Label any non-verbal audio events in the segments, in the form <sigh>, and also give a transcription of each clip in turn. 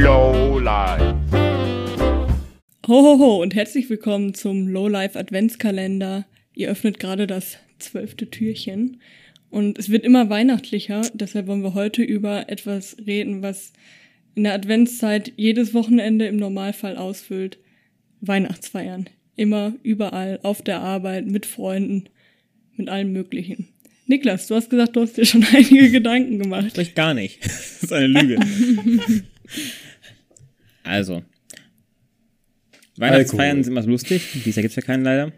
Low Life. Hohoho und herzlich willkommen zum Lowlife Adventskalender. Ihr öffnet gerade das zwölfte Türchen und es wird immer weihnachtlicher. Deshalb wollen wir heute über etwas reden, was in der Adventszeit jedes Wochenende im Normalfall ausfüllt. Weihnachtsfeiern. Immer, überall, auf der Arbeit, mit Freunden, mit allem Möglichen. Niklas, du hast gesagt, du hast dir schon <laughs> einige Gedanken gemacht. Vielleicht gar nicht. Das ist eine Lüge. <laughs> also. Weihnachtsfeiern Alkohol. sind immer lustig. Dieses Jahr gibt's ja keinen leider.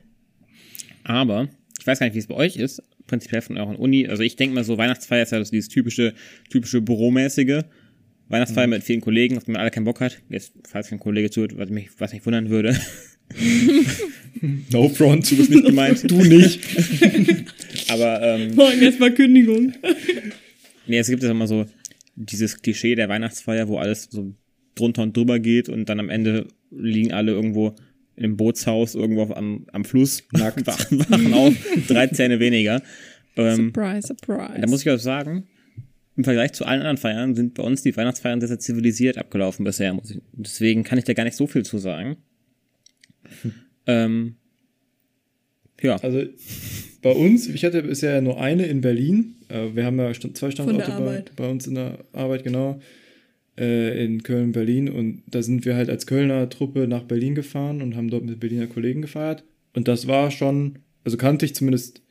Aber, ich weiß gar nicht, wie es bei euch ist. Prinzipiell von eurer Uni. Also ich denke mal so, Weihnachtsfeier ist ja so dieses typische, typische Büromäßige. Weihnachtsfeier mit vielen Kollegen, auf die man alle keinen Bock hat. Jetzt, falls kein Kollege zuhört, was mich, was mich wundern würde. <laughs> No front. Du bist nicht gemeint. <laughs> Du nicht. Aber, ähm, Morgen erstmal Kündigung. Nee, es gibt ja immer so dieses Klischee der Weihnachtsfeier, wo alles so drunter und drüber geht und dann am Ende liegen alle irgendwo in einem Bootshaus irgendwo auf, am, am Fluss, Nackt. <laughs> wachen, wachen auf, drei Zähne weniger. Ähm, Surprise, surprise. da muss ich auch sagen, im Vergleich zu allen anderen Feiern sind bei uns die Weihnachtsfeiern sehr, sehr zivilisiert abgelaufen bisher. Muss ich, deswegen kann ich da gar nicht so viel zu sagen. <laughs> Ähm, ja, Also bei uns, ich hatte bisher nur eine in Berlin. Äh, Wir haben ja zwei Standorte bei, bei uns in der Arbeit, genau. Äh, In Köln, Berlin. Und da sind wir halt als Kölner Truppe nach Berlin gefahren und haben dort mit Berliner Kollegen gefeiert. Und das war schon, also kannte ich zumindest,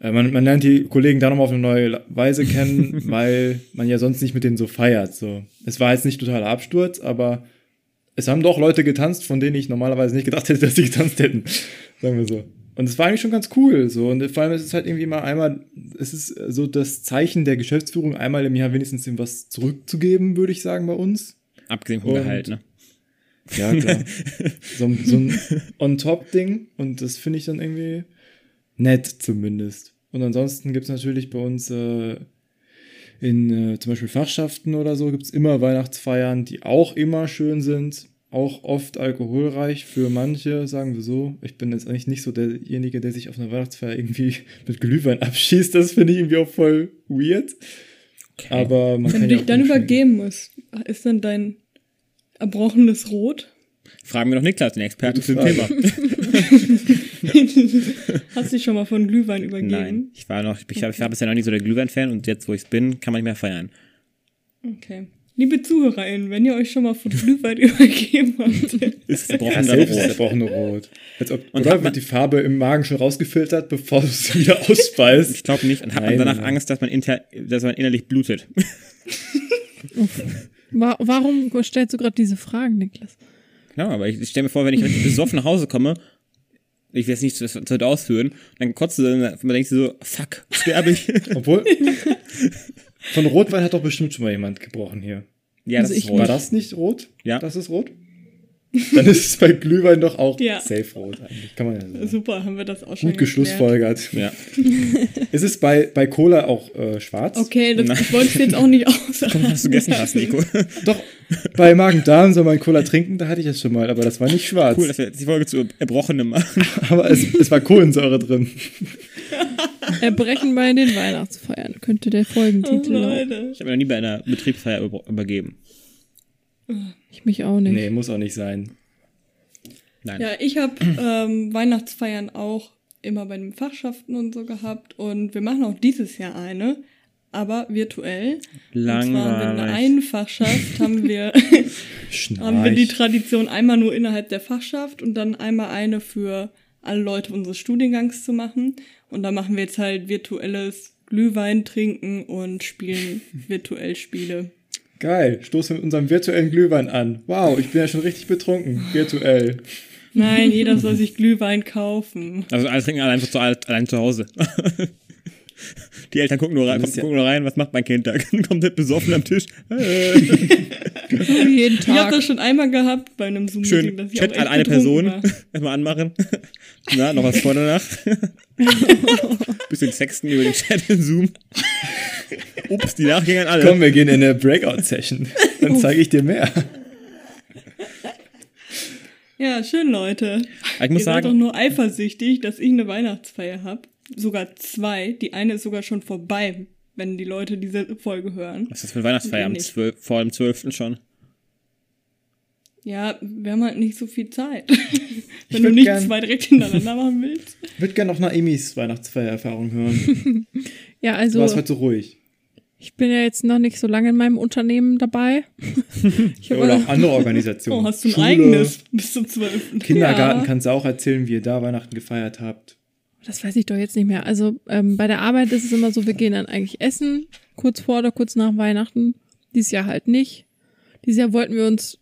äh, man, man lernt die Kollegen da nochmal auf eine neue Weise <laughs> kennen, weil man ja sonst nicht mit denen so feiert. So. Es war jetzt nicht totaler Absturz, aber es haben doch Leute getanzt, von denen ich normalerweise nicht gedacht hätte, <laughs> dass sie getanzt hätten. Sagen wir so. Und es war eigentlich schon ganz cool. So. Und vor allem ist es halt irgendwie mal einmal, es ist so das Zeichen der Geschäftsführung, einmal im Jahr wenigstens ihm was zurückzugeben, würde ich sagen, bei uns. abgesehen vom Gehalt, ne? Ja, klar. <laughs> so, ein- so ein On-Top-Ding. Und das finde ich dann irgendwie nett zumindest. Und ansonsten gibt es natürlich bei uns äh, in äh, zum Beispiel Fachschaften oder so, gibt es immer Weihnachtsfeiern, die auch immer schön sind. Auch oft alkoholreich für manche, sagen wir so. Ich bin jetzt eigentlich nicht so derjenige, der sich auf einer Weihnachtsfeier irgendwie <laughs> mit Glühwein abschießt. Das finde ich irgendwie auch voll weird. Aber man Wenn kann du ja dich dann übergeben musst, ist dann dein erbrochenes Rot? Fragen wir doch Niklas, den Experten zum Thema. <laughs> Hast du dich schon mal von Glühwein übergeben? Nein, ich war noch, ich, war- ich war bisher noch nicht so der Glühwein-Fan und jetzt, wo ich bin, kann man nicht mehr feiern. Okay. Liebe ZuhörerInnen, wenn ihr euch schon mal von Glühwein <laughs> übergeben habt, Ist ist rot. Rot. Als ob, Und oder man- wird die Farbe im Magen schon rausgefiltert, bevor du sie wieder ausspeist? Ich glaube nicht. Und hat man Nein, danach nein. Angst, dass man, inter, dass man innerlich blutet? Wa warum stellst du gerade diese Fragen, Niklas? Genau, aber ich, ich stelle mir vor, wenn ich richtig besoffen nach Hause komme, ich will es nicht zu, zu weit ausführen, dann kotzt du, dann man denkt sich so, fuck, sterbe ich. Obwohl, <laughs> von Rotwein hat doch bestimmt schon mal jemand gebrochen hier. ja, das Also ist ich rot. War das nicht rot? Ja. Das ist rot? Dann ist es bei Glühwein doch auch Ja. safe rot eigentlich. Kann man ja sagen. super, haben wir das auch schon Gut geschlussfolgert. Ja. Ist es bei, bei Cola auch äh, schwarz? Okay, das, Nein. ich wollte es jetzt auch nicht aussagen. Komm, was du gegessen hast, Nico. Doch, bei Magen-Darm soll man Cola trinken, da hatte ich es schon mal, aber das war nicht schwarz. Cool, dass wir jetzt die Folge zu Erbrochenem machen. Aber es, es war Kohlensäure drin. Erbrechen bei den Weihnachtsfeiern könnte der Oh, Folgentitel lauten. Leute. Ich habe mir noch nie bei einer Betriebsfeier über, übergeben. Ich mich auch nicht. Nee, muss auch nicht sein. Nein. Ja, ich habe ähm, Weihnachtsfeiern auch immer bei den Fachschaften und so gehabt und wir machen auch dieses Jahr eine, aber virtuell. Und zwar in der Langweilig. einen Fachschaft haben wir, <laughs> haben wir die Tradition einmal nur innerhalb der Fachschaft und dann einmal eine für alle Leute unseres Studiengangs zu machen. Und da machen wir jetzt halt virtuelles Glühwein trinken und spielen <laughs> virtuell Spiele. Geil, stoßen mit unserem virtuellen Glühwein an. Wow, ich bin ja schon richtig betrunken. Virtuell. Nein, jeder soll sich Glühwein kaufen. Also alle trinken allein zu, allein zu Hause. <laughs> Die Eltern gucken nur rein, ist ja- gucken nur rein, was macht mein Kind da? <laughs> Komplett besoffen am Tisch. Äh, So wie jeden Ich habe Tag. das schon einmal gehabt bei einem Zoom-Meeting, schön, dass ich Chat auch an eine Person. <laughs> Erstmal anmachen. <laughs> Na, noch was vor danach. Bisschen sexten über den Chat in Zoom. Ups, die Nachgänger an alle. Komm, wir gehen in eine Breakout-Session. Dann zeige ich dir mehr. Ja, schön, Leute. Ich muss Ihr seid doch sagen, nur eifersüchtig, dass ich eine Weihnachtsfeier habe. Sogar zwei. Die eine ist sogar schon vorbei, wenn die Leute diese Folge hören. was ist das für eine Weihnachtsfeier? Am Nee, nicht. 12, vor dem 12. schon. Ja, wir haben halt nicht so viel Zeit. <laughs> Wenn du nicht gern- zwei direkt hintereinander <laughs> machen willst. Ich würde gerne noch Naemis Weihnachtsfeiererfahrung hören. <laughs> Ja, Du also warst heute so ruhig. ich bin ja jetzt noch nicht so lange in meinem Unternehmen dabei. ich Ja, habe oder auch andere Organisationen. Oh, hast du ein Schule, eigenes bis zum 12. Kindergarten Ja. kannst du auch erzählen, wie ihr da Weihnachten gefeiert habt. Das weiß ich doch jetzt nicht mehr. Also ähm, bei der Arbeit ist es immer so, wir gehen dann eigentlich essen, kurz vor oder kurz nach Weihnachten. Dieses Jahr halt nicht. Dieses Jahr wollten wir uns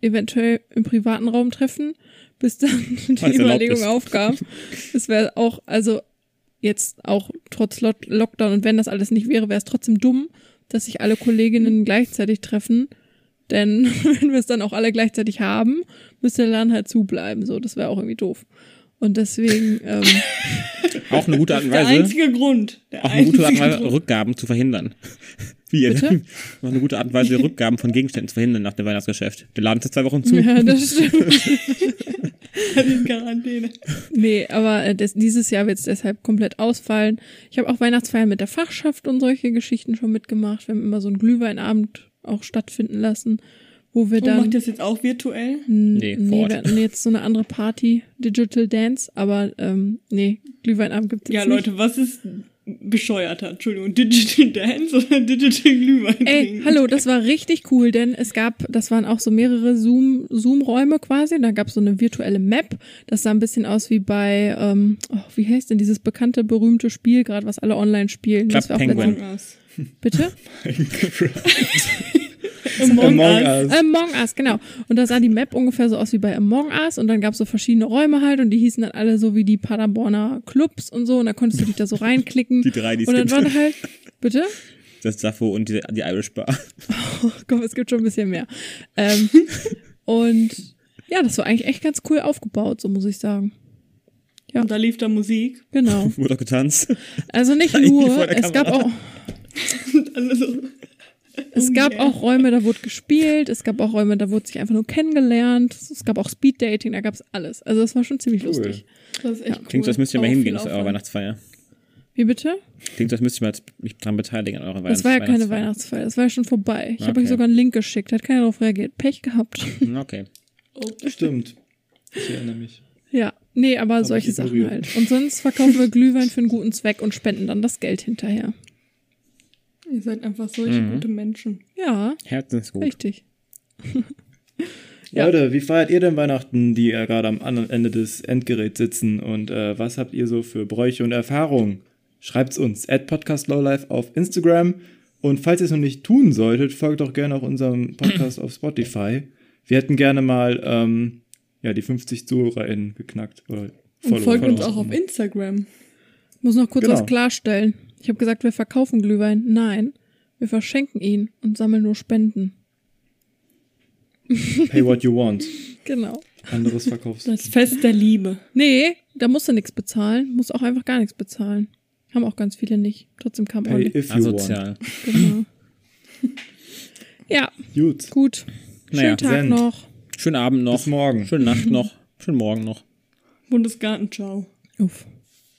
eventuell im privaten Raum treffen, bis dann <laughs> die erlaubt Überlegung aufkam. Es wäre auch, also jetzt auch trotz Lo Lockdown und wenn das alles nicht wäre, wäre es trotzdem dumm, dass sich alle Kolleginnen gleichzeitig treffen. Denn <laughs> wenn wir es dann auch alle gleichzeitig haben, müsste der Laden halt zubleiben. So, das wäre auch irgendwie doof. Und deswegen, ähm, <laughs> Auch eine gute Art und Der Weise, einzige Grund. Der auch eine gute Art und Weise, Grund. Rückgaben zu verhindern. <laughs> Wie ihr Bitte? <laughs> Noch eine gute Art und Weise, Rückgaben von Gegenständen zu verhindern nach dem Weihnachtsgeschäft. Der Laden ist jetzt zwei Wochen zu. ja, das stimmt. in Quarantäne. Nee, aber äh, das, dieses Jahr wird es deshalb komplett ausfallen. Ich habe auch Weihnachtsfeiern mit der Fachschaft und solche Geschichten schon mitgemacht. Wir haben immer so einen Glühweinabend auch stattfinden lassen, wo wir Und dann. macht das jetzt auch virtuell? Nee, nee, vor wir hatten jetzt so eine andere Party, Digital Dance, aber ähm, nee, Glühweinabend gibt es Ja, jetzt nicht. Leute, was ist bescheuerter? Entschuldigung, Digital Dance oder Digital Glühwein Ey, trinken? hallo, das war richtig cool, denn es gab, das waren auch so mehrere Zoom, Zoom-Räume quasi. Da gab es so eine virtuelle Map. Das sah ein bisschen aus wie bei, ähm, oh, wie heißt denn dieses bekannte, berühmte Spiel, gerade was alle online spielen. Club Penguin. Bitte? <laughs> <laughs> Among, Among Us. Us. Among Us, genau. Und da sah die Map ungefähr so aus wie bei Among Us und dann gab es so verschiedene Räume halt und die hießen dann alle so wie die Paderborner Clubs und so und da konntest du dich da so reinklicken. <laughs> Die drei, die es Und dann gibt. waren halt, bitte? Das Sappho und die, die Irish Bar. <laughs> Oh Gott, es gibt schon ein bisschen mehr. Ähm, und ja, das war eigentlich echt ganz cool aufgebaut, so muss ich sagen. Und da lief da Musik. Genau. Wurde auch getanzt. Also nicht nur, es gab auch, Und alle so. Es Oh gab yeah. auch Räume, da wurde gespielt, es gab auch Räume, da wurde sich einfach nur kennengelernt, es gab auch Speeddating, da gab es alles. Also das war schon ziemlich Cool. lustig. Das ist echt cool. Klingt so, als müsst ihr mal hingehen zu eurer. Weihnachtsfeier. Wie bitte? Klingt so, als müsst ihr mal mich dran beteiligen an eurer Das war ja keine Weihnachtsfeier. Weihnachtsfeier, das war ja schon vorbei. Ich habe Okay. euch sogar einen Link geschickt, hat keiner darauf reagiert. Pech gehabt. Hm, Okay. Oh, Stimmt. Ich erinnere mich. ja, nee, aber ich solche Sachen halt. Und sonst verkaufen wir Glühwein für einen guten Zweck und spenden dann das Geld hinterher. Ihr seid einfach solche Mhm. gute Menschen. Ja, Herzensgut. richtig. <laughs> Ja. Leute, wie feiert ihr denn Weihnachten, die äh, gerade am anderen Ende des Endgeräts sitzen? Und äh, was habt ihr so für Bräuche und Erfahrungen? Schreibt's uns at podcastlowlife auf Instagram. Und falls ihr es noch nicht tun solltet, folgt doch gerne auch unserem Podcast auf Spotify. Wir hätten gerne mal ähm, ja, die 50 ZuhörerInnen geknackt. Oder Und folgt uns auch auf Instagram. Muss noch kurz Genau. was klarstellen. Ich habe gesagt, wir verkaufen Glühwein. Nein, wir verschenken ihn und sammeln nur Spenden. Pay what you want. <laughs> Genau. Anderes verkaufst Das Fest der Liebe. Nee, da musst du nichts bezahlen. Musst auch einfach gar nichts bezahlen. Haben auch ganz viele nicht. Trotzdem kam Pay ordentlich. if you want. Asozial. Genau. <laughs> ja, Gut. gut. Schönen Naja, Tag Send. noch. Schönen Abend noch. Bis morgen. Schöne Nacht noch. Schönen Morgen noch. Bundesgarten, ciao. Uff.